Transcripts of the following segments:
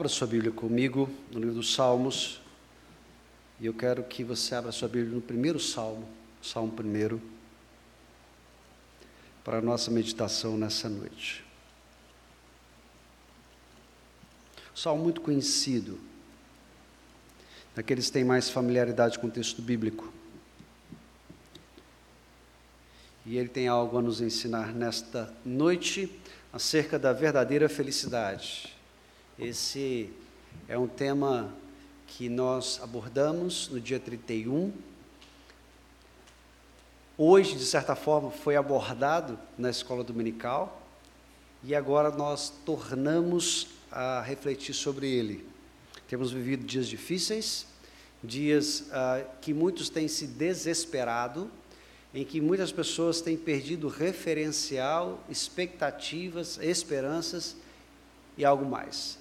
Abra sua Bíblia comigo no livro dos Salmos. E eu quero que você abra sua Bíblia no primeiro salmo, Salmo primeiro, para a nossa meditação nessa noite. Salmo muito conhecido, daqueles que têm mais familiaridade com o texto bíblico. E ele tem algo a nos ensinar nesta noite acerca da verdadeira felicidade. Esse é um tema que nós abordamos no dia 31. Hoje, de certa forma, foi abordado na escola dominical e agora nós tornamos a refletir sobre ele. Temos vivido dias difíceis, dias ah, que muitos têm se desesperado, em que muitas pessoas têm perdido referencial, expectativas, esperanças e algo mais.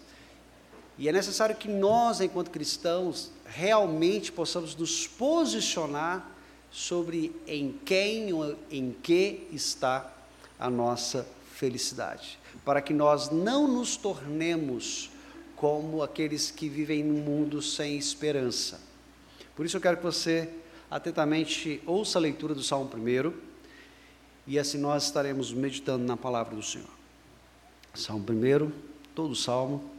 E é necessário que nós, enquanto cristãos, realmente possamos nos posicionar sobre em quem ou em que está a nossa felicidade, para que nós não nos tornemos como aqueles que vivem num mundo sem esperança. Por isso eu quero que você atentamente ouça a leitura do Salmo 1 e assim nós estaremos meditando na palavra do Senhor. Salmo 1, todo o salmo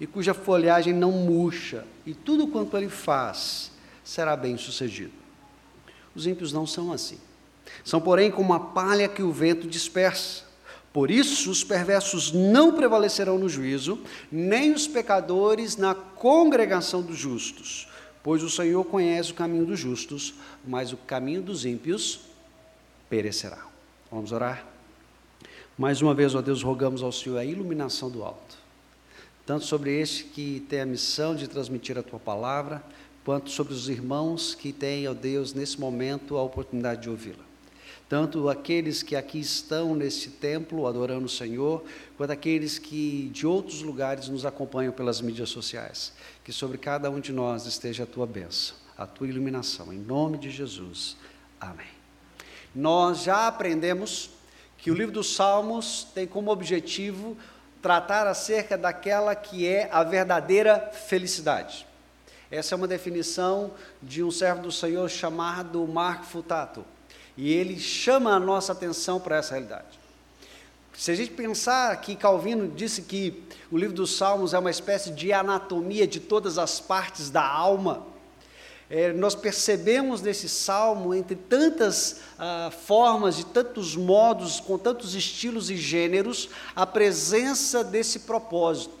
e cuja folhagem não murcha, e tudo quanto ele faz será bem sucedido. Os ímpios não são assim. São, porém, como a palha que o vento dispersa. Por isso, os perversos não prevalecerão no juízo, nem os pecadores na congregação dos justos. Pois o Senhor conhece o caminho dos justos, mas o caminho dos ímpios perecerá. Vamos orar? Mais uma vez, ó Deus, rogamos ao Senhor a iluminação do alto tanto sobre este que tem a missão de transmitir a tua palavra, quanto sobre os irmãos que têm, ó Deus, nesse momento a oportunidade de ouvi-la. Tanto aqueles que aqui estão neste templo adorando o Senhor, quanto aqueles que de outros lugares nos acompanham pelas mídias sociais. Que sobre cada um de nós esteja a tua bênção, a tua iluminação. Em nome de Jesus. Amém. Nós já aprendemos que o livro dos Salmos tem como objetivo tratar acerca daquela que é a verdadeira felicidade. Essa é uma definição de um servo do Senhor chamado Marco Futato. E ele chama a nossa atenção para essa realidade. Se a gente pensar que Calvino disse que o livro dos Salmos é uma espécie de anatomia de todas as partes da alma, é, nós percebemos nesse salmo, entre tantas ah, formas, de tantos modos, com tantos estilos e gêneros, a presença desse propósito,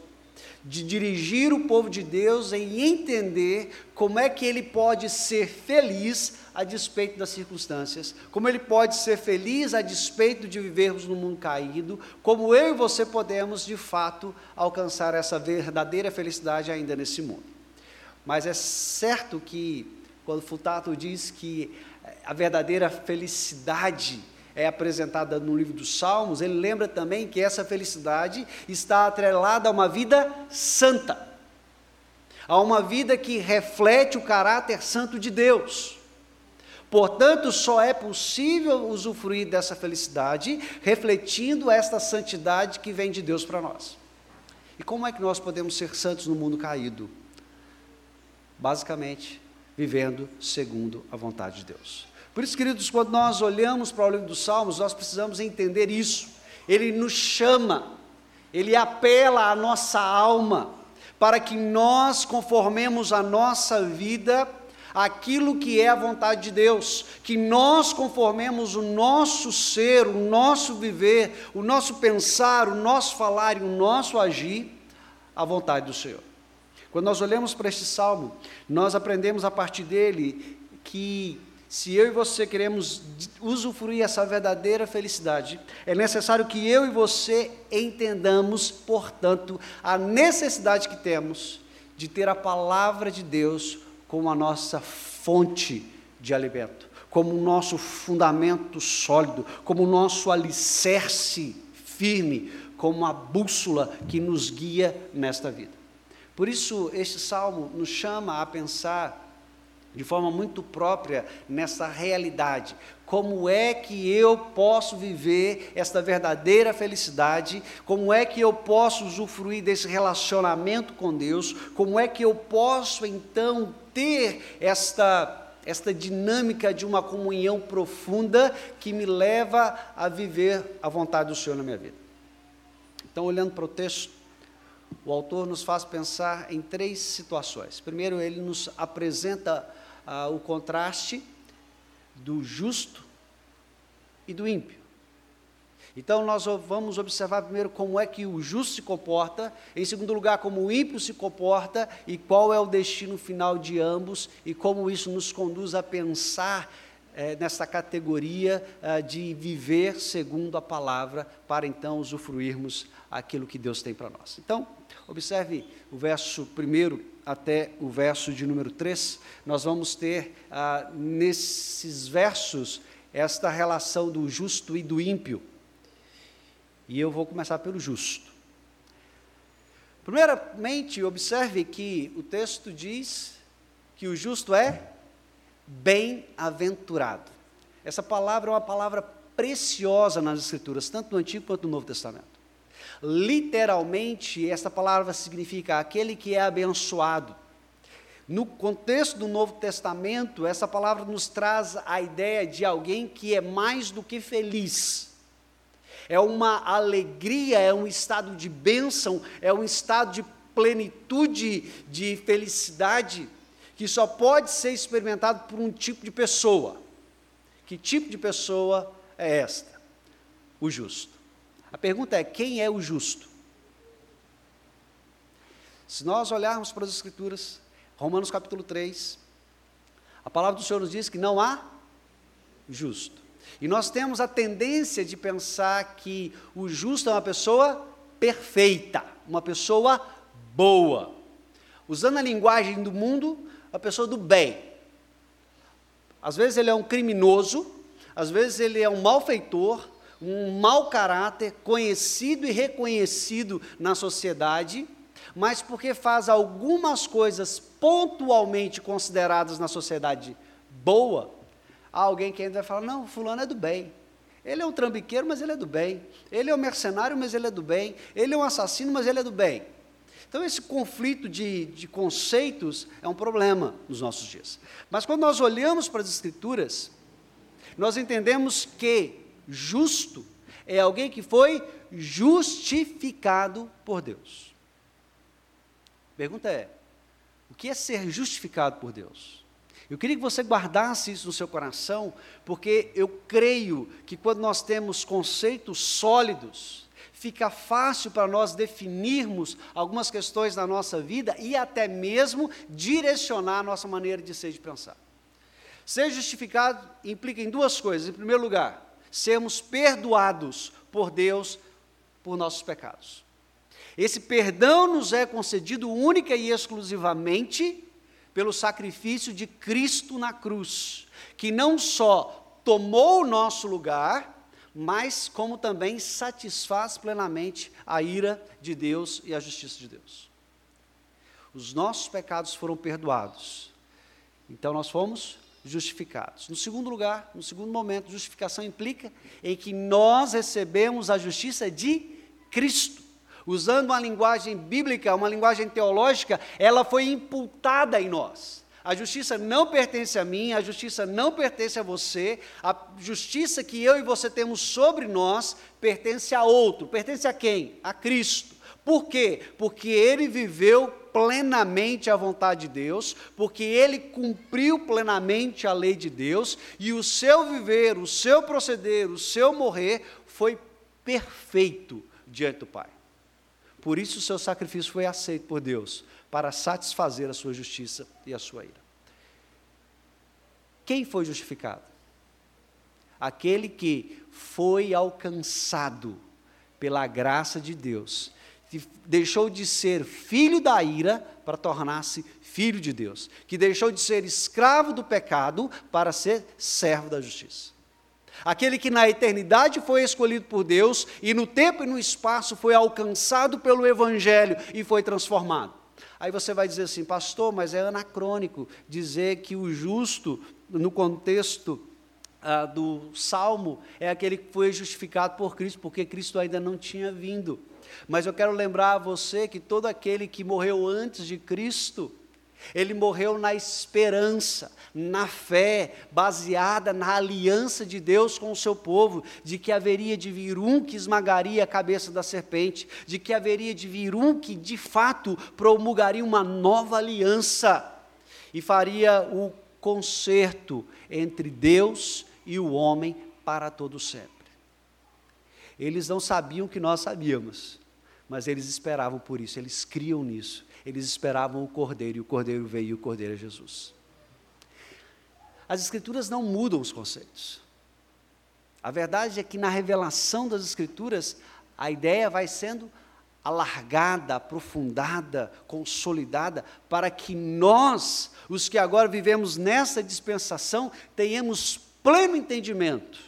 de dirigir o povo de Deus em entender como é que ele pode ser feliz a despeito das circunstâncias, como ele pode ser feliz a despeito de vivermos num mundo caído, como eu e você podemos, de fato, alcançar essa verdadeira felicidade ainda nesse mundo. Mas é certo que, quando Futato diz que a verdadeira felicidade é apresentada no livro dos Salmos, ele lembra também que essa felicidade está atrelada a uma vida santa, a uma vida que reflete o caráter santo de Deus. Portanto, só é possível usufruir dessa felicidade refletindo esta santidade que vem de Deus para nós. E como é que nós podemos ser santos no mundo caído? Basicamente vivendo segundo a vontade de Deus. Por isso, queridos, quando nós olhamos para o livro dos Salmos, nós precisamos entender isso. Ele nos chama, ele apela à nossa alma, para que nós conformemos a nossa vida aquilo que é a vontade de Deus, que nós conformemos o nosso ser, o nosso viver, o nosso pensar, o nosso falar e o nosso agir à vontade do Senhor. Quando nós olhamos para este salmo, nós aprendemos a partir dele que se eu e você queremos usufruir essa verdadeira felicidade, é necessário que eu e você entendamos, portanto, a necessidade que temos de ter a palavra de Deus como a nossa fonte de alimento, como o nosso fundamento sólido, como o nosso alicerce firme, como a bússola que nos guia nesta vida. Por isso, este salmo nos chama a pensar de forma muito própria nessa realidade. Como é que eu posso viver esta verdadeira felicidade? Como é que eu posso usufruir desse relacionamento com Deus? Como é que eu posso então ter esta esta dinâmica de uma comunhão profunda que me leva a viver a vontade do Senhor na minha vida? Então, olhando para o texto, o autor nos faz pensar em três situações. Primeiro, ele nos apresenta ah, o contraste do justo e do ímpio. Então, nós vamos observar primeiro como é que o justo se comporta, em segundo lugar, como o ímpio se comporta e qual é o destino final de ambos e como isso nos conduz a pensar é, nessa categoria é, de viver segundo a palavra, para então usufruirmos aquilo que Deus tem para nós. Então, observe o verso primeiro até o verso de número 3, nós vamos ter ah, nesses versos esta relação do justo e do ímpio. E eu vou começar pelo justo. Primeiramente, observe que o texto diz que o justo é bem-aventurado. Essa palavra é uma palavra preciosa nas Escrituras, tanto no Antigo quanto no Novo Testamento. Literalmente, essa palavra significa aquele que é abençoado. No contexto do Novo Testamento, essa palavra nos traz a ideia de alguém que é mais do que feliz. É uma alegria, é um estado de bênção, é um estado de plenitude, de felicidade que só pode ser experimentado por um tipo de pessoa. Que tipo de pessoa é esta? O justo. A pergunta é: quem é o justo? Se nós olharmos para as Escrituras, Romanos capítulo 3, a palavra do Senhor nos diz que não há justo. E nós temos a tendência de pensar que o justo é uma pessoa perfeita, uma pessoa boa. Usando a linguagem do mundo, a pessoa do bem. Às vezes ele é um criminoso, às vezes ele é um malfeitor, um mau caráter, conhecido e reconhecido na sociedade, mas porque faz algumas coisas pontualmente consideradas na sociedade boa, há alguém que ainda vai falar: não, fulano é do bem. Ele é um trambiqueiro, mas ele é do bem. Ele é um mercenário, mas ele é do bem. Ele é um assassino, mas ele é do bem. Então, esse conflito de, de conceitos é um problema nos nossos dias. Mas quando nós olhamos para as Escrituras, nós entendemos que justo é alguém que foi justificado por Deus. Pergunta é: o que é ser justificado por Deus? Eu queria que você guardasse isso no seu coração, porque eu creio que quando nós temos conceitos sólidos, fica fácil para nós definirmos algumas questões da nossa vida e até mesmo direcionar a nossa maneira de ser e de pensar. Ser justificado implica em duas coisas. Em primeiro lugar, sermos perdoados por Deus por nossos pecados. Esse perdão nos é concedido única e exclusivamente pelo sacrifício de Cristo na cruz, que não só tomou o nosso lugar, mas como também satisfaz plenamente a ira de Deus e a justiça de Deus. Os nossos pecados foram perdoados, então nós fomos justificados. No segundo lugar, no segundo momento, justificação implica em que nós recebemos a justiça de Cristo. Usando uma linguagem bíblica, uma linguagem teológica, ela foi imputada em nós. A justiça não pertence a mim, a justiça não pertence a você, a justiça que eu e você temos sobre nós pertence a outro. Pertence a quem? A Cristo. Por quê? Porque ele viveu plenamente a vontade de Deus, porque ele cumpriu plenamente a lei de Deus, e o seu viver, o seu proceder, o seu morrer foi perfeito diante do Pai. Por isso o seu sacrifício foi aceito por Deus, para satisfazer a sua justiça e a sua ira. Quem foi justificado? Aquele que foi alcançado pela graça de Deus, deixou de ser filho da ira para tornar-se filho de Deus, que deixou de ser escravo do pecado para ser servo da justiça. Aquele que na eternidade foi escolhido por Deus e no tempo e no espaço foi alcançado pelo Evangelho e foi transformado. Aí você vai dizer assim, pastor, mas é anacrônico dizer que o justo, no contexto ah, do Salmo, é aquele que foi justificado por Cristo, porque Cristo ainda não tinha vindo. Mas eu quero lembrar a você que todo aquele que morreu antes de Cristo, ele morreu na esperança, na fé, baseada na aliança de Deus com o seu povo, de que haveria de vir um que esmagaria a cabeça da serpente, de que haveria de vir um que de fato promulgaria uma nova aliança e faria o conserto entre Deus e o homem para todo sempre. Eles não sabiam que nós sabíamos, mas eles esperavam por isso, eles criam nisso eles esperavam o cordeiro, e o cordeiro veio, e o cordeiro é Jesus. As Escrituras não mudam os conceitos. A verdade é que na revelação das Escrituras, a ideia vai sendo alargada, aprofundada, consolidada, para que nós, os que agora vivemos nessa dispensação, tenhamos pleno entendimento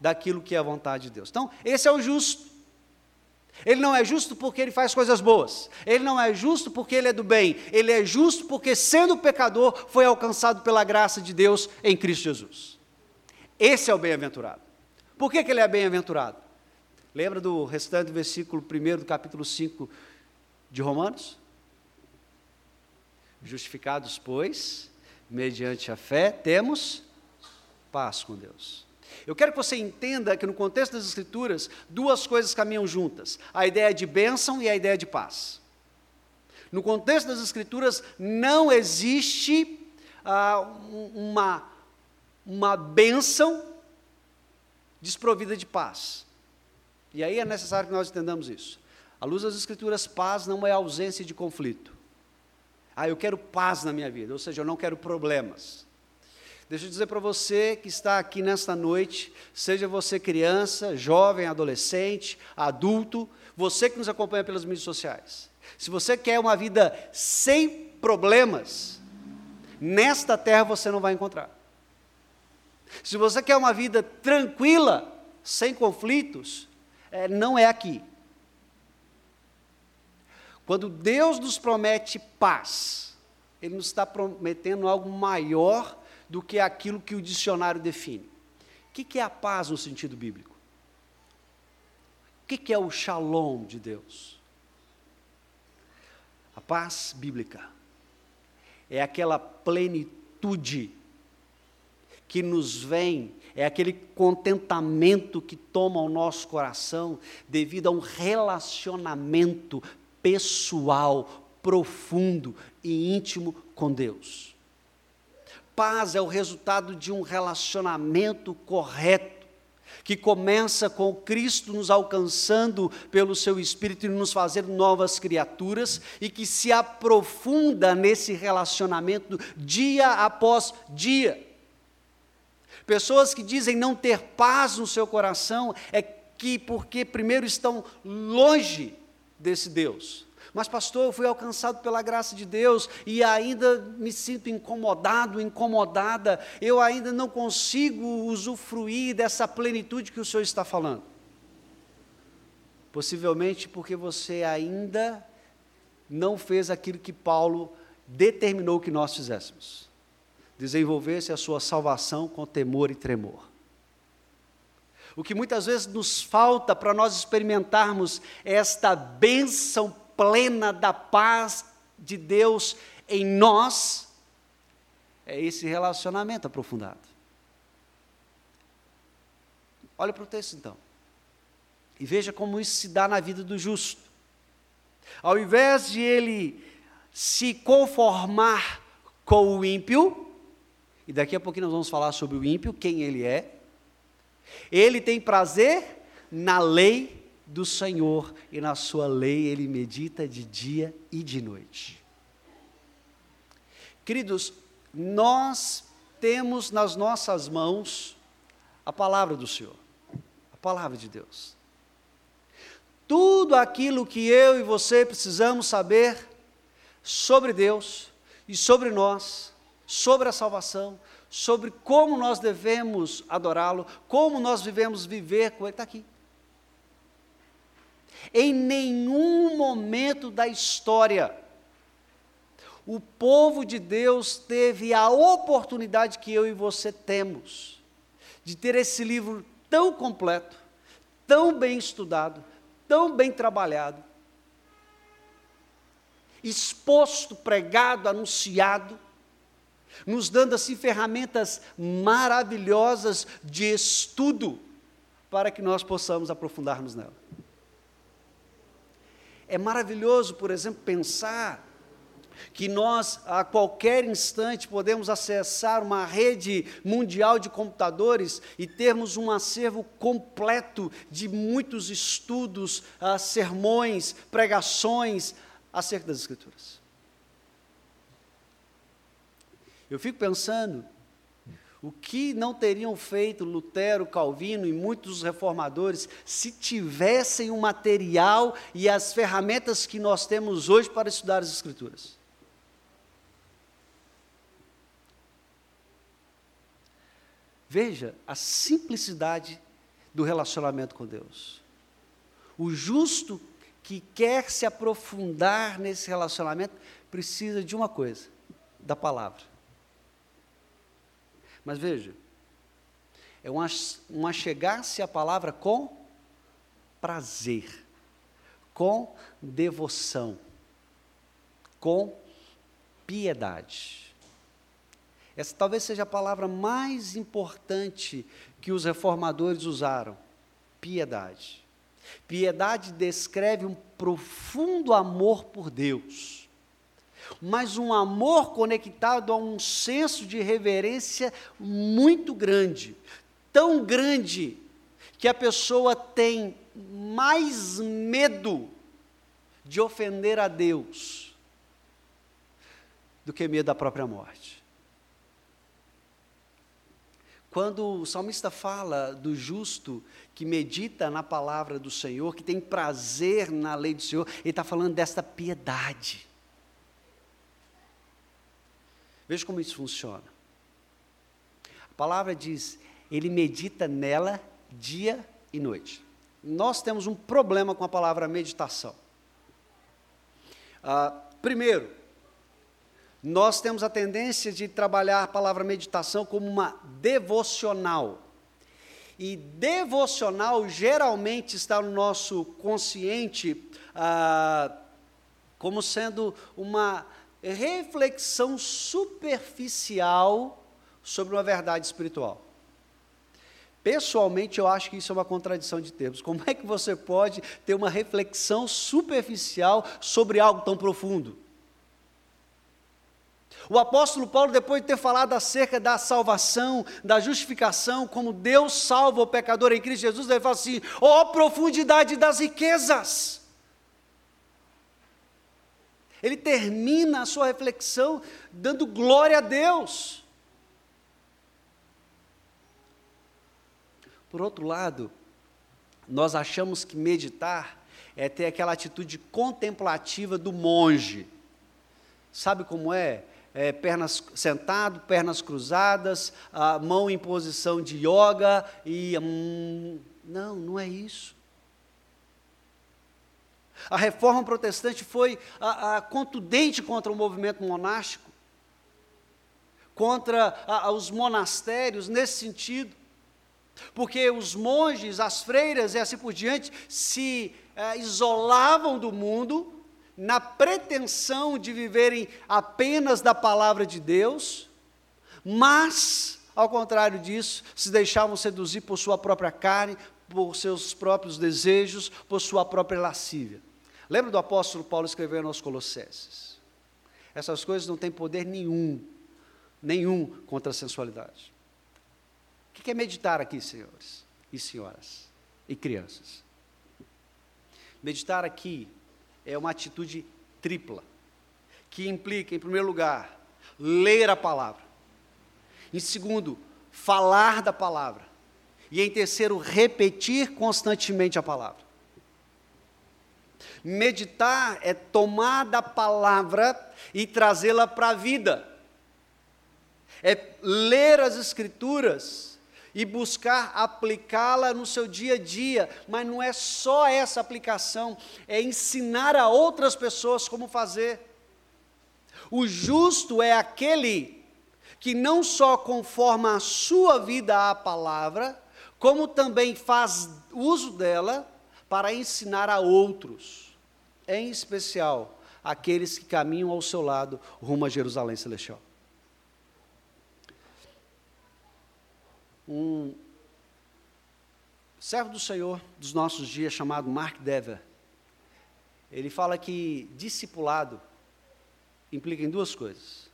daquilo que é a vontade de Deus. Então, esse é o justo. Ele não é justo porque ele faz coisas boas. Ele não é justo porque ele é do bem. Ele é justo porque, sendo pecador, foi alcançado pela graça de Deus em Cristo Jesus. Esse é o bem-aventurado. Por que, que ele é bem-aventurado? Lembra do restante do versículo 1 do capítulo 5 de Romanos? Justificados, pois, mediante a fé, temos paz com Deus. Eu quero que você entenda que no contexto das Escrituras, duas coisas caminham juntas: a ideia de bênção e a ideia de paz. No contexto das Escrituras, não existe ah, uma, uma bênção desprovida de paz. E aí é necessário que nós entendamos isso. À luz das Escrituras, paz não é ausência de conflito. Ah, eu quero paz na minha vida, ou seja, eu não quero problemas. Deixa eu dizer para você que está aqui nesta noite, seja você criança, jovem, adolescente, adulto, você que nos acompanha pelas mídias sociais. Se você quer uma vida sem problemas, nesta terra você não vai encontrar. Se você quer uma vida tranquila, sem conflitos, é, não é aqui. Quando Deus nos promete paz, Ele nos está prometendo algo maior do que aquilo que o dicionário define. O que é a paz no sentido bíblico? O que é o shalom de Deus? A paz bíblica é aquela plenitude que nos vem, é aquele contentamento que toma o nosso coração devido a um relacionamento pessoal, profundo e íntimo com Deus paz é o resultado de um relacionamento correto, que começa com Cristo nos alcançando pelo seu Espírito e nos fazendo novas criaturas, e que se aprofunda nesse relacionamento dia após dia. Pessoas que dizem não ter paz no seu coração é que porque primeiro estão longe desse Deus mas, pastor, eu fui alcançado pela graça de Deus e ainda me sinto incomodado, incomodada, eu ainda não consigo usufruir dessa plenitude que o Senhor está falando. Possivelmente porque você ainda não fez aquilo que Paulo determinou que nós fizéssemos desenvolvesse a sua salvação com temor e tremor. O que muitas vezes nos falta para nós experimentarmos esta bênção plena da paz de Deus em nós, é esse relacionamento aprofundado. Olha para o texto então. E veja como isso se dá na vida do justo. Ao invés de ele se conformar com o ímpio, e daqui a pouquinho nós vamos falar sobre o ímpio, quem ele é, ele tem prazer na lei do Senhor e na sua lei ele medita de dia e de noite. Queridos, nós temos nas nossas mãos a palavra do Senhor, a palavra de Deus. tudo aquilo que eu e você precisamos saber sobre Deus e sobre nós, sobre a salvação, sobre como nós devemos adorá-lo, como nós devemos viver com Ele, está aqui. Em nenhum momento da história, o povo de Deus teve a oportunidade que eu e você temos, de ter esse livro tão completo, tão bem estudado, tão bem trabalhado, exposto, pregado, anunciado, nos dando assim ferramentas maravilhosas de estudo para que nós possamos aprofundarmos nela. É maravilhoso, por exemplo, pensar que nós a qualquer instante podemos acessar uma rede mundial de computadores e termos um acervo completo de muitos estudos, uh, sermões, pregações acerca das Escrituras. Eu fico pensando o que não teriam feito Lutero, Calvino e muitos reformadores se tivessem o material e as ferramentas que nós temos hoje para estudar as Escrituras? Veja a simplicidade do relacionamento com Deus. O justo que quer se aprofundar nesse relacionamento precisa de uma coisa: da palavra. Mas veja, é um, um achegar-se à palavra com prazer, com devoção, com piedade. Essa talvez seja a palavra mais importante que os reformadores usaram: piedade. Piedade descreve um profundo amor por Deus mas um amor conectado a um senso de reverência muito grande, tão grande que a pessoa tem mais medo de ofender a Deus do que medo da própria morte. Quando o salmista fala do justo que medita na palavra do Senhor, que tem prazer na lei do Senhor, ele está falando desta piedade. Veja como isso funciona. A palavra diz: ele medita nela dia e noite. Nós temos um problema com a palavra meditação. Ah, primeiro, nós temos a tendência de trabalhar a palavra meditação como uma devocional. E devocional geralmente está no nosso consciente ah, como sendo uma reflexão superficial sobre uma verdade espiritual. Pessoalmente, eu acho que isso é uma contradição de termos. Como é que você pode ter uma reflexão superficial sobre algo tão profundo? O apóstolo Paulo, depois de ter falado acerca da salvação, da justificação, como Deus salva o pecador em Cristo Jesus, ele fala assim: ó oh, profundidade das riquezas! Ele termina a sua reflexão dando glória a Deus. Por outro lado, nós achamos que meditar é ter aquela atitude contemplativa do monge. Sabe como é? é pernas sentado, pernas cruzadas, a mão em posição de yoga e hum, não, não é isso. A reforma protestante foi a, a contundente contra o movimento monástico, contra a, os monastérios nesse sentido, porque os monges, as freiras e assim por diante se é, isolavam do mundo na pretensão de viverem apenas da palavra de Deus, mas, ao contrário disso, se deixavam seduzir por sua própria carne, por seus próprios desejos, por sua própria lascívia. Lembra do apóstolo Paulo escrevendo aos Colossenses? Essas coisas não têm poder nenhum, nenhum contra a sensualidade. O que é meditar aqui, senhores e senhoras e crianças? Meditar aqui é uma atitude tripla, que implica, em primeiro lugar, ler a palavra, em segundo, falar da palavra, e em terceiro, repetir constantemente a palavra. Meditar é tomar da palavra e trazê-la para a vida. É ler as Escrituras e buscar aplicá-la no seu dia a dia, mas não é só essa aplicação, é ensinar a outras pessoas como fazer. O justo é aquele que não só conforma a sua vida à palavra, como também faz uso dela para ensinar a outros, em especial aqueles que caminham ao seu lado rumo a Jerusalém Celestial. Um servo do Senhor dos nossos dias, chamado Mark Dever, ele fala que discipulado implica em duas coisas: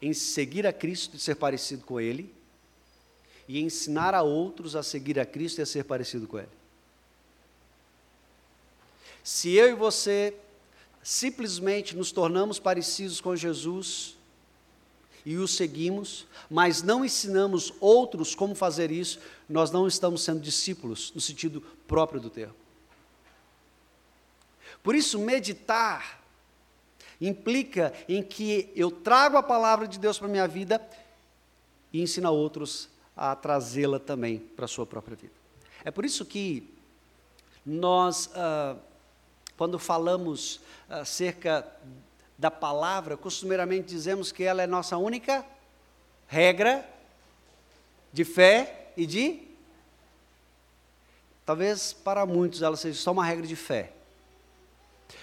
em seguir a Cristo e ser parecido com Ele, e ensinar a outros a seguir a Cristo e a ser parecido com Ele. Se eu e você simplesmente nos tornamos parecidos com Jesus e o seguimos, mas não ensinamos outros como fazer isso, nós não estamos sendo discípulos no sentido próprio do termo. Por isso, meditar implica em que eu trago a palavra de Deus para a minha vida e ensino a outros a trazê-la também para a sua própria vida. É por isso que nós, ah, quando falamos acerca da palavra, costumeiramente dizemos que ela é nossa única regra de fé e de. Talvez para muitos ela seja só uma regra de fé,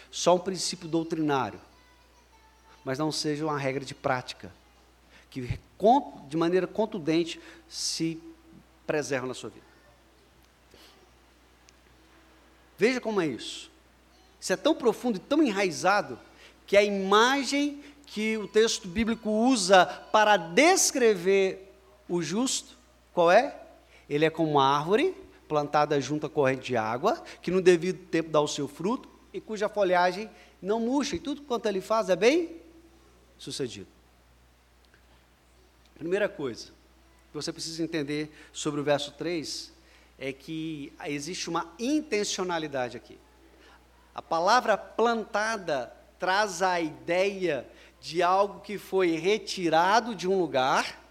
só um princípio doutrinário mas não seja uma regra de prática, que de maneira contundente se preserva na sua vida. Veja como é isso. Isso é tão profundo e tão enraizado que a imagem que o texto bíblico usa para descrever o justo, qual é? Ele é como uma árvore plantada junto à corrente de água, que no devido tempo dá o seu fruto e cuja folhagem não murcha, e tudo quanto ele faz é bem sucedido. Primeira coisa que você precisa entender sobre o verso 3 é que existe uma intencionalidade aqui. A palavra plantada traz a ideia de algo que foi retirado de um lugar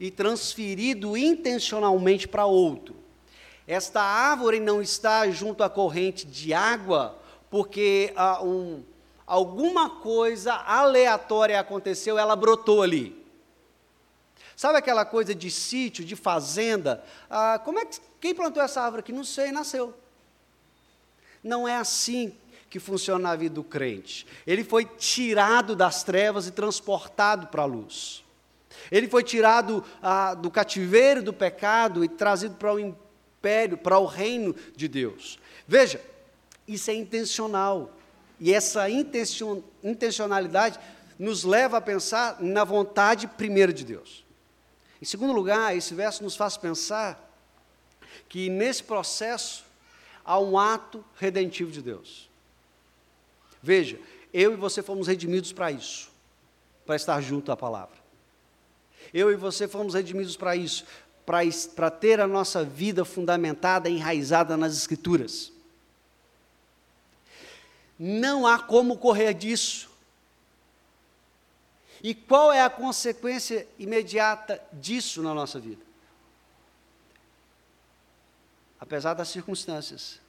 e transferido intencionalmente para outro. Esta árvore não está junto à corrente de água porque há um, alguma coisa aleatória aconteceu, ela brotou ali. Sabe aquela coisa de sítio, de fazenda? Ah, como é que quem plantou essa árvore aqui? Não sei, nasceu. Não é assim que funciona na vida do crente. Ele foi tirado das trevas e transportado para a luz. Ele foi tirado ah, do cativeiro do pecado e trazido para o império, para o reino de Deus. Veja, isso é intencional. E essa intencionalidade nos leva a pensar na vontade primeira de Deus. Em segundo lugar, esse verso nos faz pensar que nesse processo há um ato redentivo de Deus. Veja, eu e você fomos redimidos para isso, para estar junto à palavra. Eu e você fomos redimidos para isso, para ter a nossa vida fundamentada, enraizada nas Escrituras. Não há como correr disso. E qual é a consequência imediata disso na nossa vida? Apesar das circunstâncias,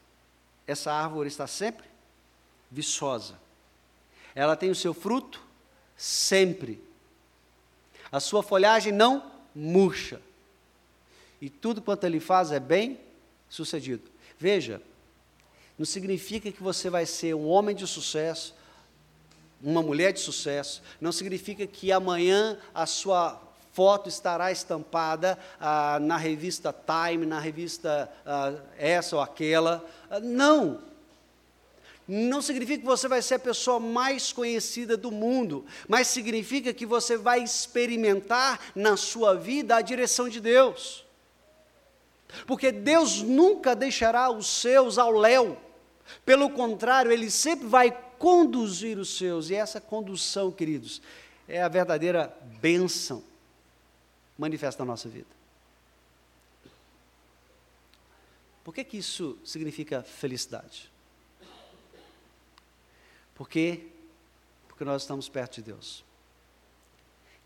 essa árvore está sempre viçosa. Ela tem o seu fruto sempre. A sua folhagem não murcha. E tudo quanto ele faz é bem sucedido. Veja, não significa que você vai ser um homem de sucesso, uma mulher de sucesso, não significa que amanhã a sua foto estará estampada ah, na revista Time, na revista ah, essa ou aquela. Ah, não. Não significa que você vai ser a pessoa mais conhecida do mundo, mas significa que você vai experimentar na sua vida a direção de Deus. Porque Deus nunca deixará os seus ao léu. Pelo contrário, ele sempre vai conduzir os seus, e essa condução, queridos, é a verdadeira bênção manifesta na nossa vida. Por que, que isso significa felicidade? Por quê? Porque nós estamos perto de Deus.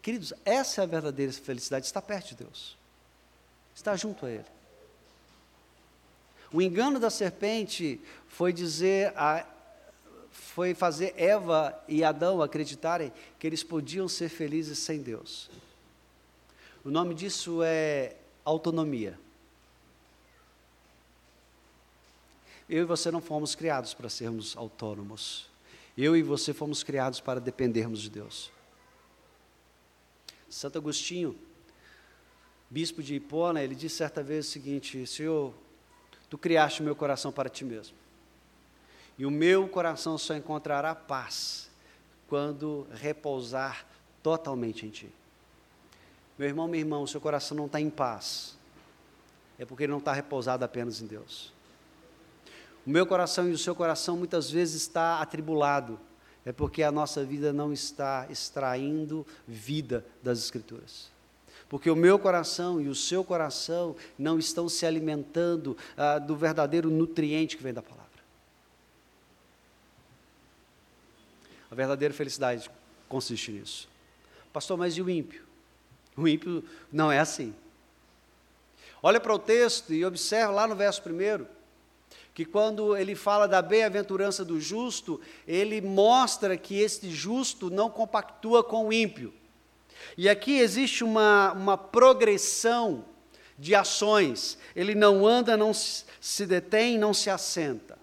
Queridos, essa é a verdadeira felicidade, estar perto de Deus. Estar junto a Ele. O engano da serpente foi dizer a, foi fazer Eva e Adão acreditarem que eles podiam ser felizes sem Deus. O nome disso é autonomia. Eu e você não fomos criados para sermos autônomos. Eu e você fomos criados para dependermos de Deus. Santo Agostinho, bispo de Hipona, ele disse certa vez o seguinte: Senhor, tu criaste o meu coração para ti mesmo. E o meu coração só encontrará paz quando repousar totalmente em ti. Meu irmão, minha irmã, o seu coração não está em paz, é porque ele não está repousado apenas em Deus. O meu coração e o seu coração muitas vezes está atribulado, é porque a nossa vida não está extraindo vida das Escrituras. Porque o meu coração e o seu coração não estão se alimentando ah, do verdadeiro nutriente que vem da palavra. A verdadeira felicidade consiste nisso. Pastor, mas e o ímpio? O ímpio não é assim. Olha para o texto e observa lá no verso primeiro que quando ele fala da bem-aventurança do justo, ele mostra que este justo não compactua com o ímpio. E aqui existe uma, uma progressão de ações. Ele não anda, não se detém, não se assenta.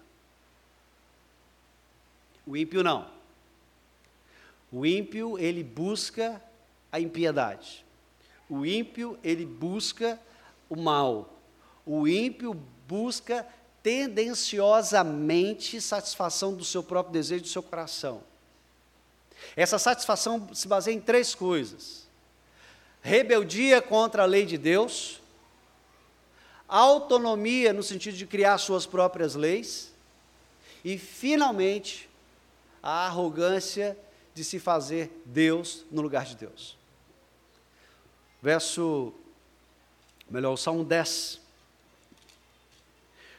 O ímpio não. O ímpio, ele busca a impiedade. O ímpio, ele busca o mal. O ímpio busca tendenciosamente satisfação do seu próprio desejo, do seu coração. Essa satisfação se baseia em três coisas: rebeldia contra a lei de Deus, autonomia no sentido de criar suas próprias leis, e, finalmente, a arrogância de se fazer Deus no lugar de Deus. Verso, melhor, o Salmo 10.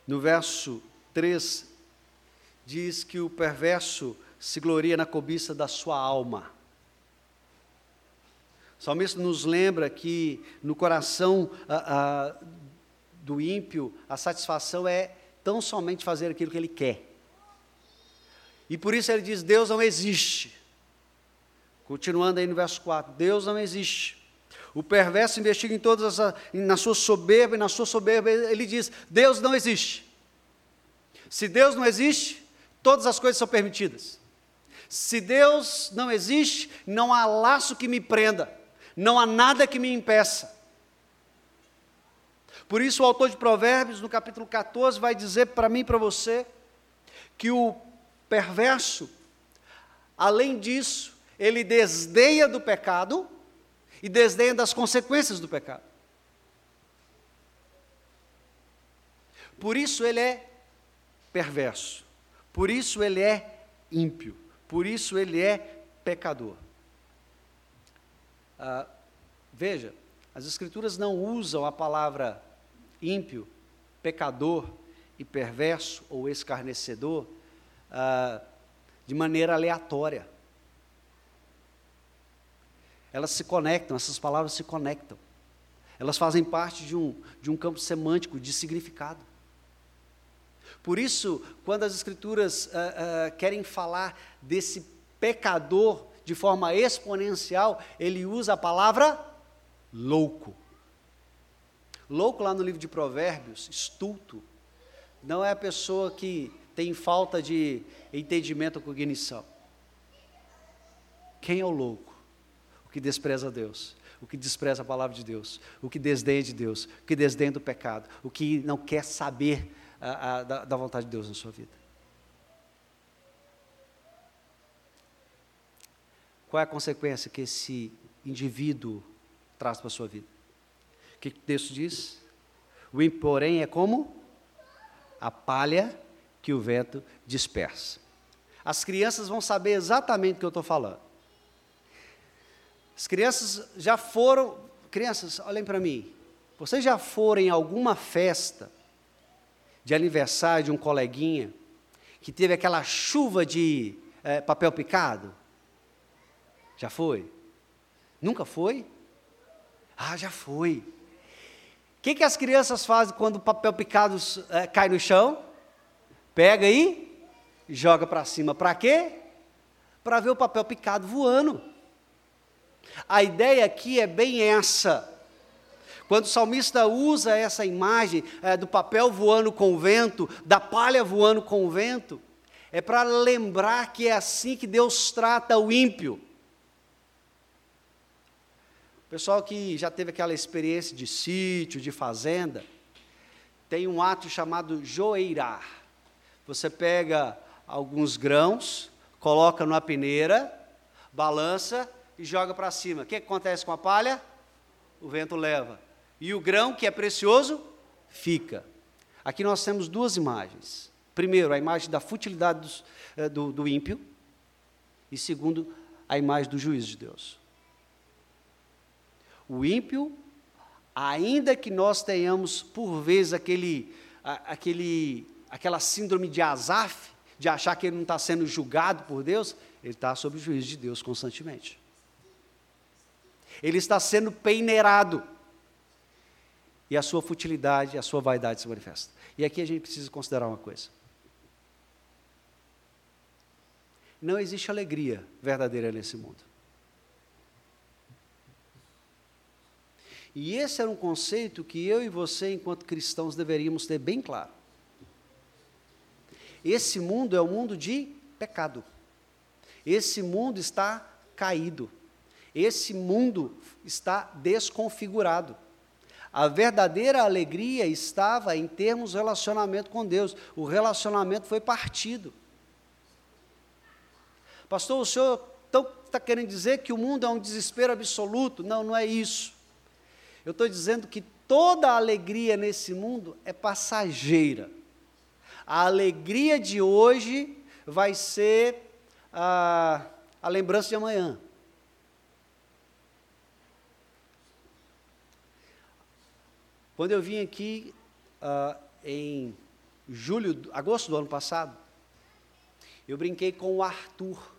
No verso 3, diz que o perverso se gloria na cobiça da sua alma. O salmista nos lembra que no coração a, a, do ímpio a satisfação é tão somente fazer aquilo que ele quer. E por isso ele diz: Deus não existe. Continuando aí no verso 4: Deus não existe. O perverso investiga em todas as, na sua soberba, e na sua soberba ele diz: Deus não existe. Se Deus não existe, todas as coisas são permitidas. Se Deus não existe, não há laço que me prenda, não há nada que me impeça. Por isso, o autor de Provérbios, no capítulo 14, vai dizer para mim e para você que o perverso, além disso, ele desdenha do pecado e desdenha das consequências do pecado. Por isso ele é perverso, por isso ele é ímpio, por isso ele é pecador. Ah, veja, as Escrituras não usam a palavra ímpio, pecador e perverso ou escarnecedor ah, de maneira aleatória elas se conectam, essas palavras se conectam. Elas fazem parte de um, de um campo semântico, de significado. Por isso, quando as Escrituras uh, uh, querem falar desse pecador de forma exponencial, ele usa a palavra louco. Louco, lá no livro de Provérbios, estulto, não é a pessoa que tem falta de entendimento ou cognição. Quem é o louco? O que despreza Deus, o que despreza a palavra de Deus, o que desdenha de Deus, o que desdenha do pecado, o que não quer saber a, a, da, da vontade de Deus na sua vida. Qual é a consequência que esse indivíduo traz para a sua vida? O que o texto diz? O ímpio, porém, é como a palha que o vento dispersa. As crianças vão saber exatamente o que eu estou falando. As crianças já foram, crianças, olhem para mim. Vocês já foram em alguma festa de aniversário de um coleguinha que teve aquela chuva de é, papel picado? Já foi? Nunca foi? Ah, já foi. O que, que as crianças fazem quando o papel picado é, cai no chão? Pega aí, joga para cima. Para quê? Para ver o papel picado voando. A ideia aqui é bem essa. Quando o salmista usa essa imagem é, do papel voando com o vento, da palha voando com o vento, é para lembrar que é assim que Deus trata o ímpio. O pessoal que já teve aquela experiência de sítio, de fazenda, tem um ato chamado joeirar. Você pega alguns grãos, coloca numa peneira, balança e joga para cima. O que acontece com a palha? O vento leva. E o grão, que é precioso, fica. Aqui nós temos duas imagens. Primeiro, a imagem da futilidade dos, eh, do, do ímpio. E segundo, a imagem do juízo de Deus. O ímpio, ainda que nós tenhamos, por vezes, aquele, aquele, aquela síndrome de Azaf, de achar que ele não está sendo julgado por Deus, ele está sob o juízo de Deus constantemente. Ele está sendo peneirado e a sua futilidade, a sua vaidade se manifesta. E aqui a gente precisa considerar uma coisa. Não existe alegria verdadeira nesse mundo. E esse era um conceito que eu e você, enquanto cristãos, deveríamos ter bem claro. Esse mundo é um mundo de pecado. Esse mundo está caído. Esse mundo está desconfigurado. A verdadeira alegria estava em termos relacionamento com Deus. O relacionamento foi partido. Pastor, o senhor está querendo dizer que o mundo é um desespero absoluto? Não, não é isso. Eu estou dizendo que toda a alegria nesse mundo é passageira. A alegria de hoje vai ser a, a lembrança de amanhã. Quando eu vim aqui uh, em julho, agosto do ano passado, eu brinquei com o Arthur.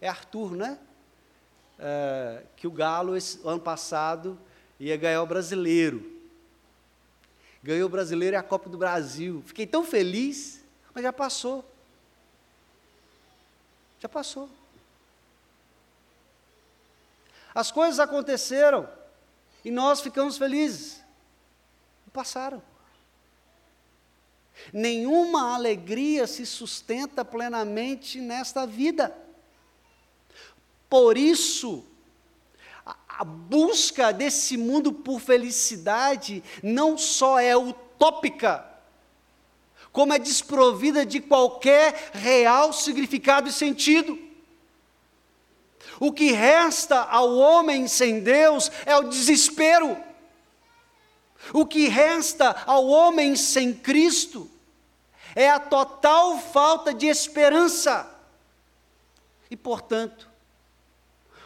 É Arthur, né? Uh, que o Galo, esse, ano passado, ia ganhar o brasileiro. Ganhou o brasileiro e a Copa do Brasil. Fiquei tão feliz, mas já passou. Já passou. As coisas aconteceram e nós ficamos felizes passaram. Nenhuma alegria se sustenta plenamente nesta vida. Por isso, a busca desse mundo por felicidade não só é utópica, como é desprovida de qualquer real significado e sentido. O que resta ao homem sem Deus é o desespero. O que resta ao homem sem Cristo é a total falta de esperança. E, portanto,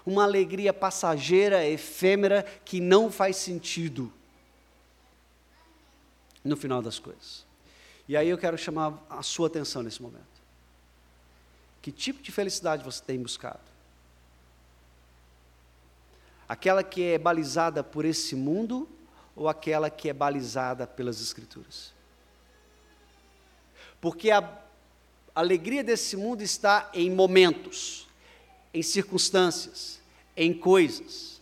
uma alegria passageira, efêmera, que não faz sentido no final das coisas. E aí eu quero chamar a sua atenção nesse momento. Que tipo de felicidade você tem buscado? Aquela que é balizada por esse mundo ou aquela que é balizada pelas Escrituras. Porque a alegria desse mundo está em momentos, em circunstâncias, em coisas.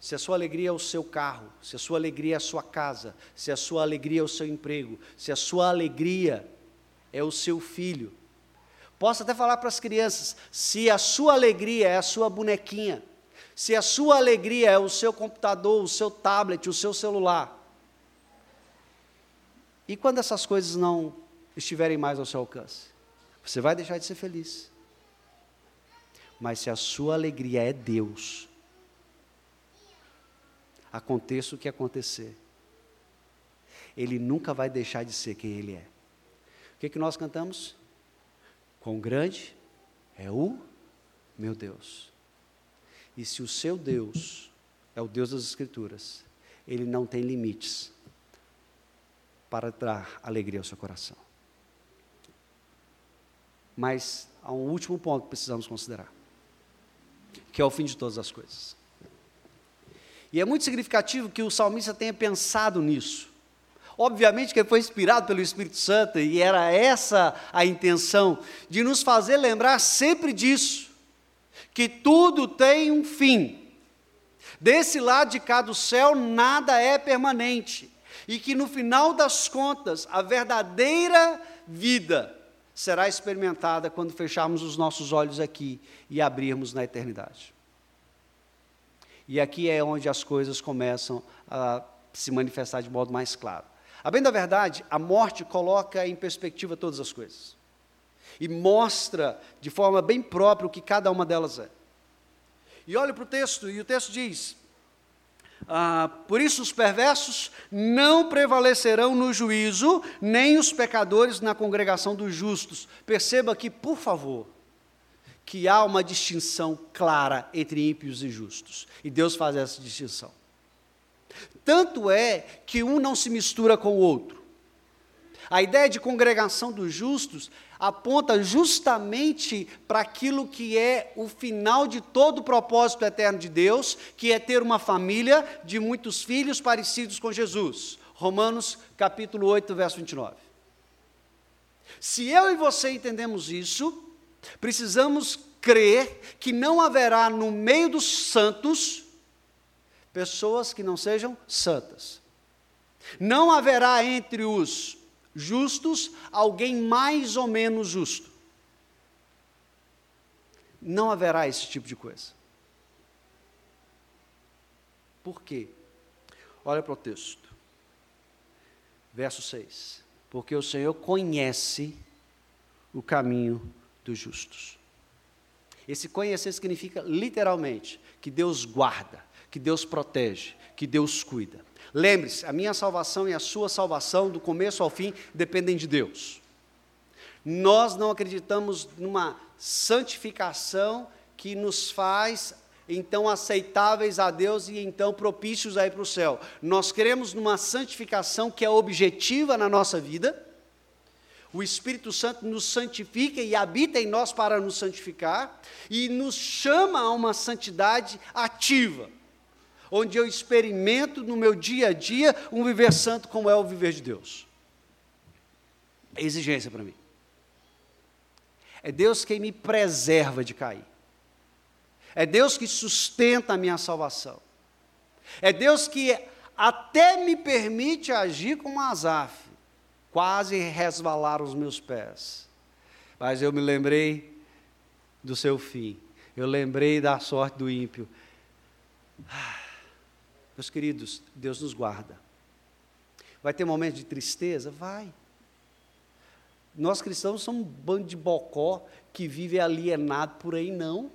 Se a sua alegria é o seu carro, se a sua alegria é a sua casa, se a sua alegria é o seu emprego, se a sua alegria é o seu filho. Posso até falar para as crianças: se a sua alegria é a sua bonequinha, se a sua alegria é o seu computador, o seu tablet, o seu celular, e quando essas coisas não estiverem mais ao seu alcance? Você vai deixar de ser feliz. Mas se a sua alegria é Deus, aconteça o que acontecer, Ele nunca vai deixar de ser quem Ele é. O que, que nós cantamos? Quão grande é o meu Deus. E se o seu Deus é o Deus das Escrituras, ele não tem limites para dar alegria ao seu coração. Mas há um último ponto que precisamos considerar, que é o fim de todas as coisas. E é muito significativo que o salmista tenha pensado nisso. Obviamente que ele foi inspirado pelo Espírito Santo e era essa a intenção de nos fazer lembrar sempre disso, que tudo tem um fim. Desse lado de cá do céu nada é permanente e que no final das contas a verdadeira vida será experimentada quando fecharmos os nossos olhos aqui e abrirmos na eternidade. E aqui é onde as coisas começam a se manifestar de modo mais claro. A bem da verdade, a morte coloca em perspectiva todas as coisas e mostra de forma bem própria o que cada uma delas é. E olha para o texto, e o texto diz: ah, Por isso os perversos não prevalecerão no juízo, nem os pecadores na congregação dos justos. Perceba aqui, por favor, que há uma distinção clara entre ímpios e justos. E Deus faz essa distinção. Tanto é que um não se mistura com o outro. A ideia de congregação dos justos aponta justamente para aquilo que é o final de todo o propósito eterno de Deus, que é ter uma família de muitos filhos parecidos com Jesus. Romanos capítulo 8, verso 29. Se eu e você entendemos isso, precisamos crer que não haverá no meio dos santos pessoas que não sejam santas. Não haverá entre os justos alguém mais ou menos justo. Não haverá esse tipo de coisa. Por quê? Olha para o texto. Verso 6. Porque o Senhor conhece o caminho dos justos. Esse conhecer significa literalmente que Deus guarda, que Deus protege, que Deus cuida. Lembre-se, a minha salvação e a sua salvação, do começo ao fim, dependem de Deus. Nós não acreditamos numa santificação que nos faz então aceitáveis a Deus e então propícios a ir para o céu. Nós queremos numa santificação que é objetiva na nossa vida. O Espírito Santo nos santifica e habita em nós para nos santificar e nos chama a uma santidade ativa onde eu experimento no meu dia a dia um viver santo como é o viver de Deus. É exigência para mim. É Deus quem me preserva de cair. É Deus que sustenta a minha salvação. É Deus que até me permite agir como Azaf, quase resvalar os meus pés. Mas eu me lembrei do seu fim. Eu lembrei da sorte do ímpio. Ah, meus queridos, Deus nos guarda. Vai ter momentos de tristeza? Vai. Nós cristãos somos um bando de bocó que vive alienado por aí, não.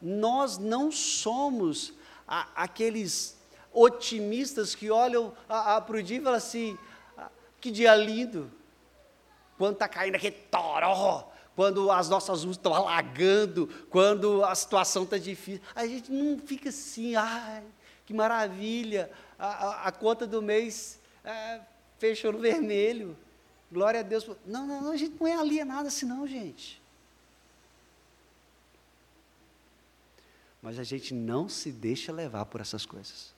Nós não somos aqueles otimistas que olham para o dia e falam assim: ah, que dia lindo, quando está caindo aquele toró, quando as nossas ruas estão alagando, quando a situação está difícil. A gente não fica assim, ai, que maravilha, a, a, a conta do mês é, fechou no vermelho. Glória a Deus. Não, não, não, a gente não é alienado assim, não, gente. Mas a gente não se deixa levar por essas coisas.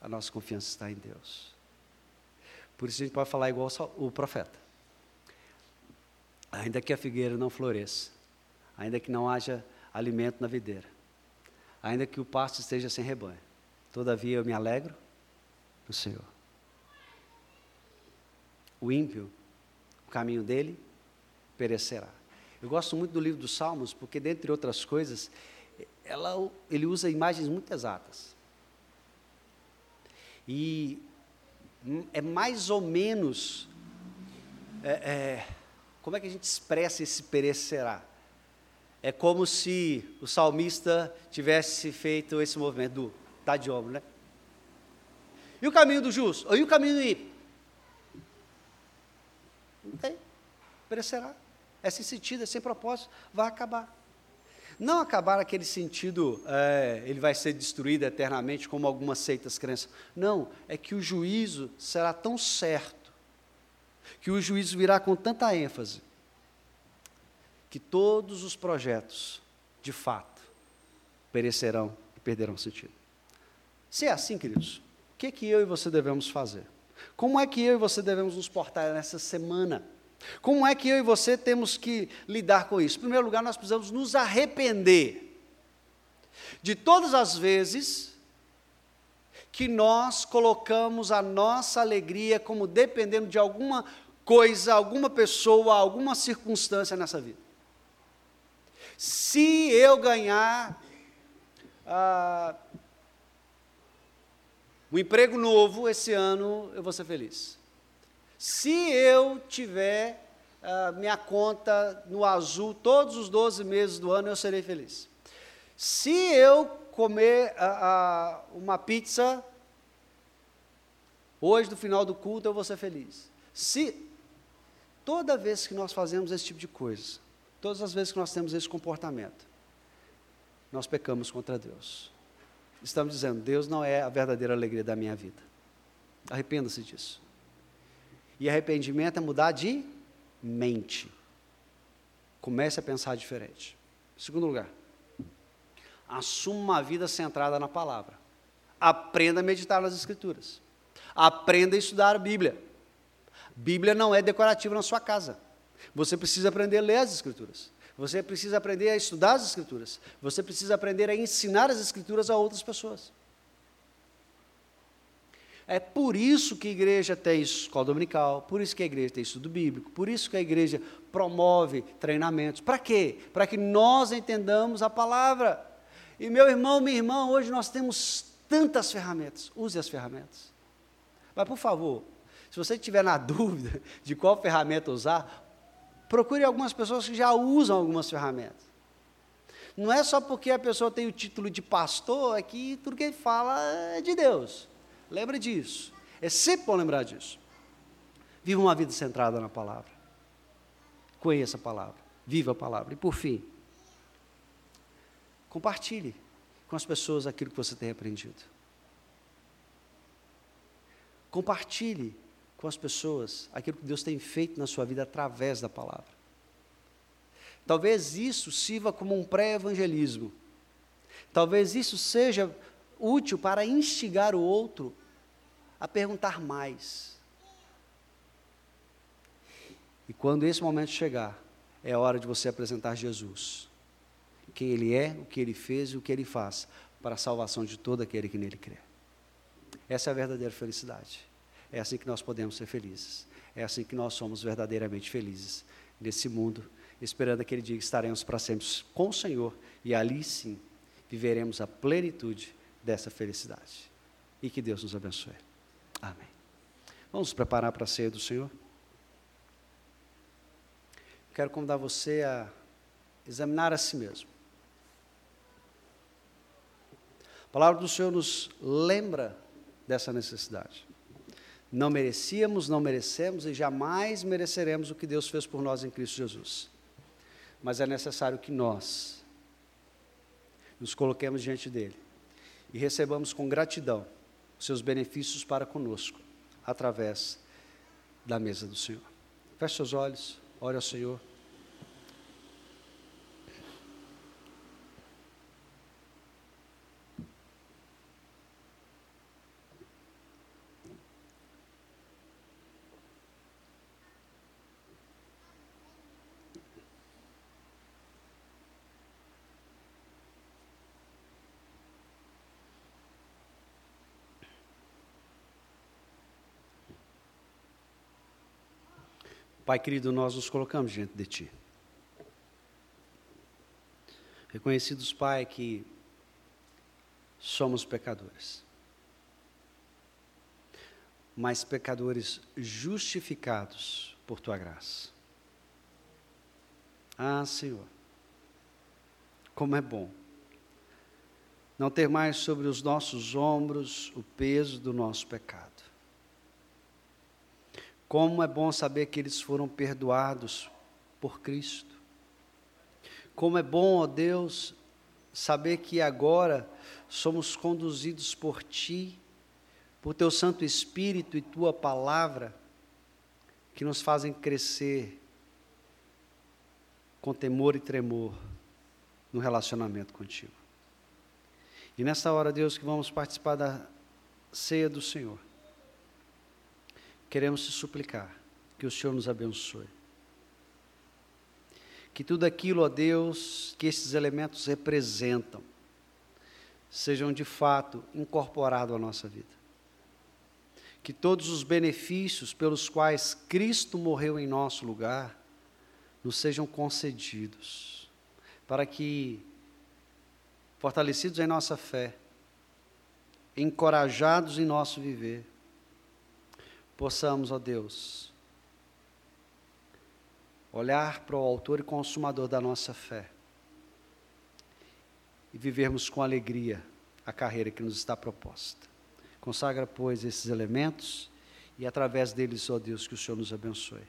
A nossa confiança está em Deus. Por isso a gente pode falar igual o profeta ainda que a figueira não floresça, ainda que não haja alimento na videira, ainda que o pasto esteja sem rebanho, todavia eu me alegro no Senhor. O ímpio, o caminho dele perecerá. Eu gosto muito do livro dos Salmos, porque, dentre outras coisas, ela, ele usa imagens muito exatas. E é mais ou menos é, é, como é que a gente expressa esse perecerá? É como se o salmista tivesse feito esse movimento do tá de ombro, né? E o caminho do justo? E o caminho do ímpio? Não tem. Perecerá. É sem sentido, é sem propósito. Vai acabar. Não acabar naquele sentido, é, ele vai ser destruído eternamente, como algumas seitas crençam. Não, é que o juízo será tão certo que o juízo virá com tanta ênfase, que todos os projetos, de fato, perecerão e perderão sentido. Se é assim, queridos, o que, é que eu e você devemos fazer? Como é que eu e você devemos nos portar nessa semana? Como é que eu e você temos que lidar com isso? Em primeiro lugar, nós precisamos nos arrepender de todas as vezes que nós colocamos a nossa alegria como dependendo de alguma coisa, alguma pessoa, alguma circunstância nessa vida. Se eu ganhar ah, um emprego novo esse ano, eu vou ser feliz. Se eu tiver uh, minha conta no azul todos os 12 meses do ano, eu serei feliz. Se eu comer uh, uh, uma pizza hoje, no final do culto, eu vou ser feliz. Se toda vez que nós fazemos esse tipo de coisa, todas as vezes que nós temos esse comportamento, nós pecamos contra Deus. Estamos dizendo, Deus não é a verdadeira alegria da minha vida. Arrependa-se disso. E arrependimento é mudar de mente. Comece a pensar diferente. Segundo lugar, assuma uma vida centrada na palavra. Aprenda a meditar nas Escrituras. Aprenda a estudar a Bíblia. Bíblia não é decorativa na sua casa. Você precisa aprender a ler as Escrituras. Você precisa aprender a estudar as Escrituras. Você precisa aprender a ensinar as Escrituras a outras pessoas. É por isso que a igreja tem escola dominical, por isso que a igreja tem estudo bíblico, por isso que a igreja promove treinamentos. Para quê? Para que nós entendamos a palavra. E meu irmão, minha irmã, hoje nós temos tantas ferramentas. Use as ferramentas. Mas, por favor, se você estiver na dúvida de qual ferramenta usar, procure algumas pessoas que já usam algumas ferramentas. Não é só porque a pessoa tem o título de pastor, é que tudo que ele fala é de Deus. Lembre disso. É sempre bom lembrar disso. Viva uma vida centrada na palavra. Conheça a palavra. Viva a palavra. E por fim, compartilhe com as pessoas aquilo que você tem aprendido. Compartilhe com as pessoas aquilo que Deus tem feito na sua vida através da palavra. Talvez isso sirva como um pré-evangelismo. Talvez isso seja útil para instigar o outro a perguntar mais. E quando esse momento chegar, é hora de você apresentar Jesus. Quem Ele é, o que Ele fez e o que Ele faz para a salvação de todo aquele que nele crê. Essa é a verdadeira felicidade. É assim que nós podemos ser felizes. É assim que nós somos verdadeiramente felizes nesse mundo, esperando aquele dia que estaremos para sempre com o Senhor e ali sim viveremos a plenitude dessa felicidade. E que Deus nos abençoe. Amém. Vamos nos preparar para a ceia do Senhor? Quero convidar você a examinar a si mesmo. A palavra do Senhor nos lembra dessa necessidade. Não merecíamos, não merecemos e jamais mereceremos o que Deus fez por nós em Cristo Jesus. Mas é necessário que nós nos coloquemos diante dele e recebamos com gratidão seus benefícios para conosco, através da mesa do Senhor. Feche seus olhos, ore ao Senhor. Pai querido, nós nos colocamos diante de Ti. Reconhecidos, Pai, que somos pecadores, mas pecadores justificados por Tua graça. Ah, Senhor, como é bom não ter mais sobre os nossos ombros o peso do nosso pecado. Como é bom saber que eles foram perdoados por Cristo. Como é bom, ó Deus, saber que agora somos conduzidos por Ti, por Teu Santo Espírito e Tua palavra, que nos fazem crescer com temor e tremor no relacionamento contigo. E nessa hora, Deus, que vamos participar da ceia do Senhor, queremos te suplicar que o Senhor nos abençoe. Que tudo aquilo, ó Deus, que esses elementos representam, sejam de fato incorporados à nossa vida. Que todos os benefícios pelos quais Cristo morreu em nosso lugar nos sejam concedidos, para que, fortalecidos em nossa fé, encorajados em nosso viver, possamos, ó Deus, olhar para o Autor e Consumador da nossa fé e vivermos com alegria a carreira que nos está proposta. Consagra, pois, esses elementos e através deles, ó Deus, que o Senhor nos abençoe.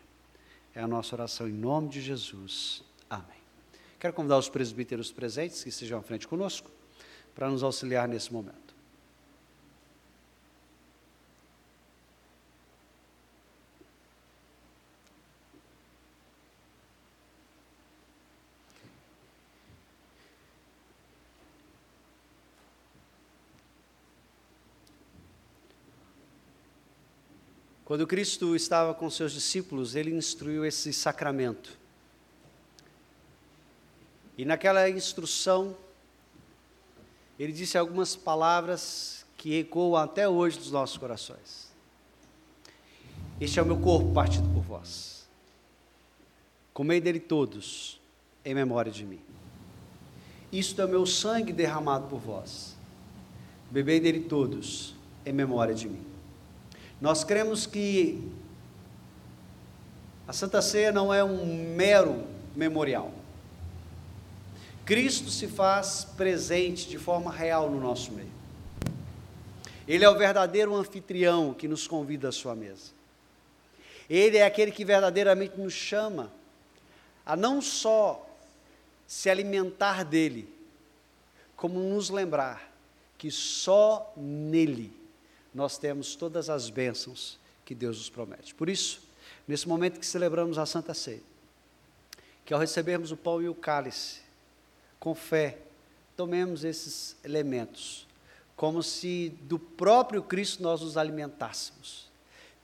É a nossa oração em nome de Jesus. Amém. Quero convidar os presbíteros presentes que estejam à frente conosco para nos auxiliar nesse momento. Quando Cristo estava com seus discípulos, ele instruiu esse sacramento. E naquela instrução, ele disse algumas palavras que ecoam até hoje dos nossos corações. Este é o meu corpo partido por vós. Comei dele todos, em memória de mim. Isto é o meu sangue derramado por vós. Bebei dele todos, em memória de mim. Nós cremos que a Santa Ceia não é um mero memorial. Cristo se faz presente de forma real no nosso meio. Ele é o verdadeiro anfitrião que nos convida à sua mesa. Ele é aquele que verdadeiramente nos chama a não só se alimentar dele, como nos lembrar que só nele nós temos todas as bênçãos que Deus nos promete. Por isso, nesse momento que celebramos a Santa Ceia, que ao recebermos o pão e o cálice, com fé, tomemos esses elementos, como se do próprio Cristo nós nos alimentássemos,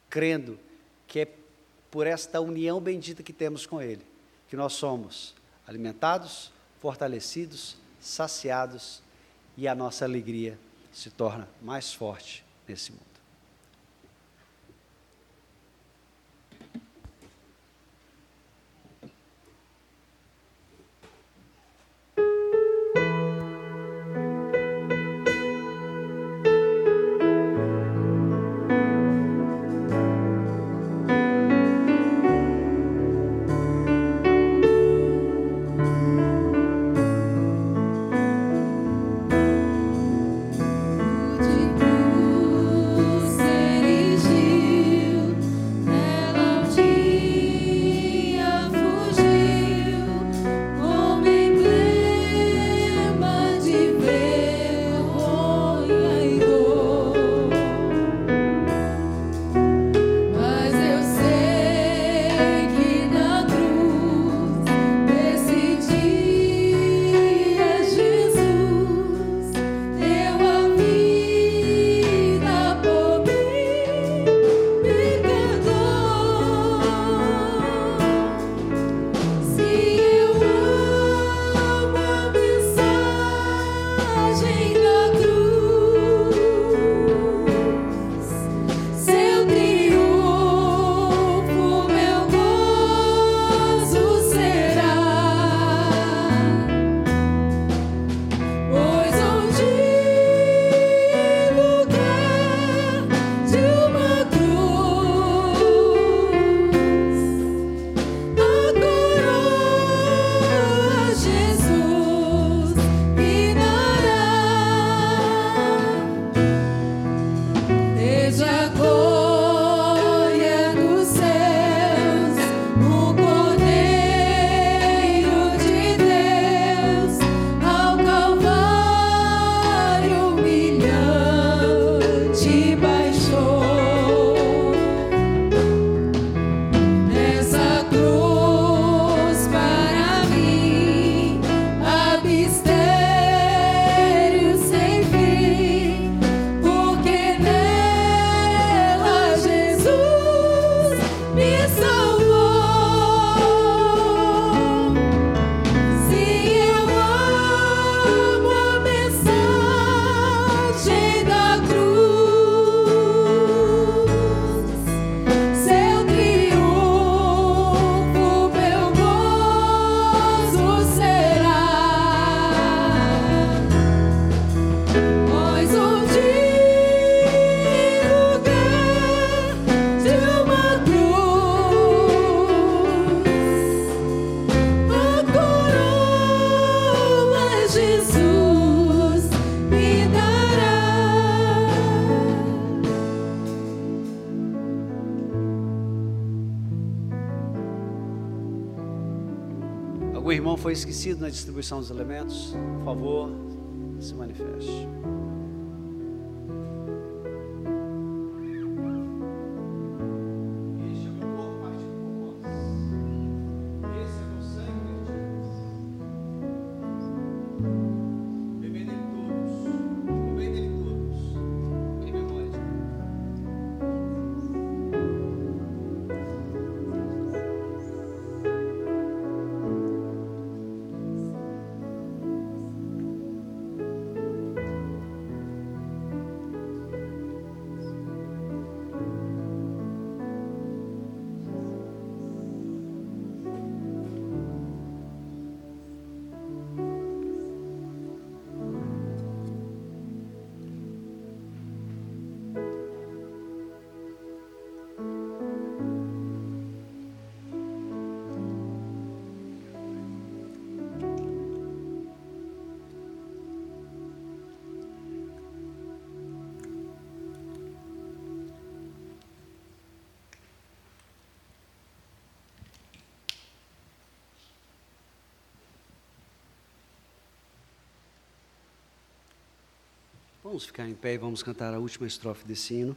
crendo que é por esta união bendita que temos com Ele, que nós somos alimentados, fortalecidos, saciados e a nossa alegria se torna mais forte nesse mundo. Foi esquecido na distribuição dos elementos, por favor, se manifeste. Vamos ficar em pé e vamos cantar a última estrofe desse hino.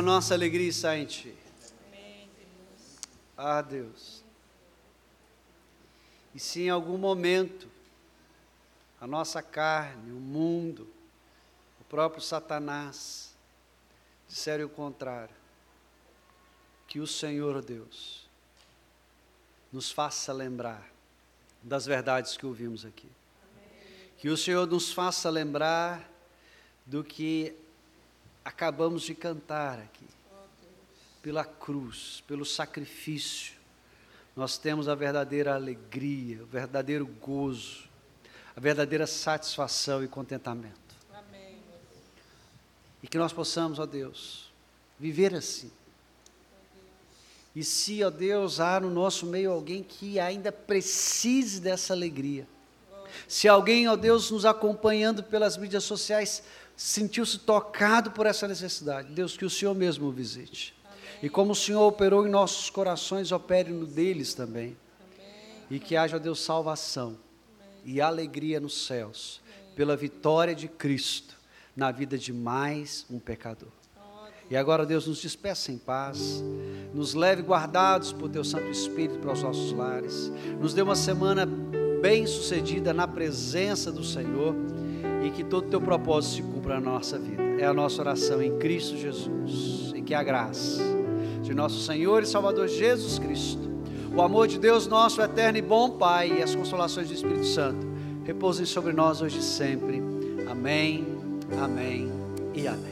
Nossa alegria está em Ti. Ah, Deus. E se em algum momento a nossa carne, o mundo, o próprio Satanás disserem o contrário, que o Senhor Deus nos faça lembrar das verdades que ouvimos aqui. Que o Senhor nos faça lembrar do que acabamos de cantar aqui. Pela cruz, pelo sacrifício, nós temos a verdadeira alegria, o verdadeiro gozo, a verdadeira satisfação e contentamento. Amém. E que nós possamos, ó Deus, viver assim. E se, ó Deus, há no nosso meio alguém que ainda precise dessa alegria, se alguém, ó Deus, nos acompanhando pelas mídias sociais, sentiu-se tocado por essa necessidade, Deus, que o Senhor mesmo o visite. Amém. E como o Senhor operou em nossos corações, opere no deles também. Amém. E que haja, Deus, salvação Amém. e alegria nos céus, pela vitória de Cristo na vida de mais um pecador. E agora, Deus, nos despeça em paz, nos leve guardados por Teu Santo Espírito para os nossos lares, nos dê uma semana bem sucedida na presença do Senhor e que todo o teu propósito se cumpra na nossa vida. É a nossa oração em Cristo Jesus. E que a graça de nosso Senhor e Salvador Jesus Cristo, o amor de Deus, nosso eterno e bom Pai, e as consolações do Espírito Santo repousem sobre nós hoje e sempre. Amém, amém e amém.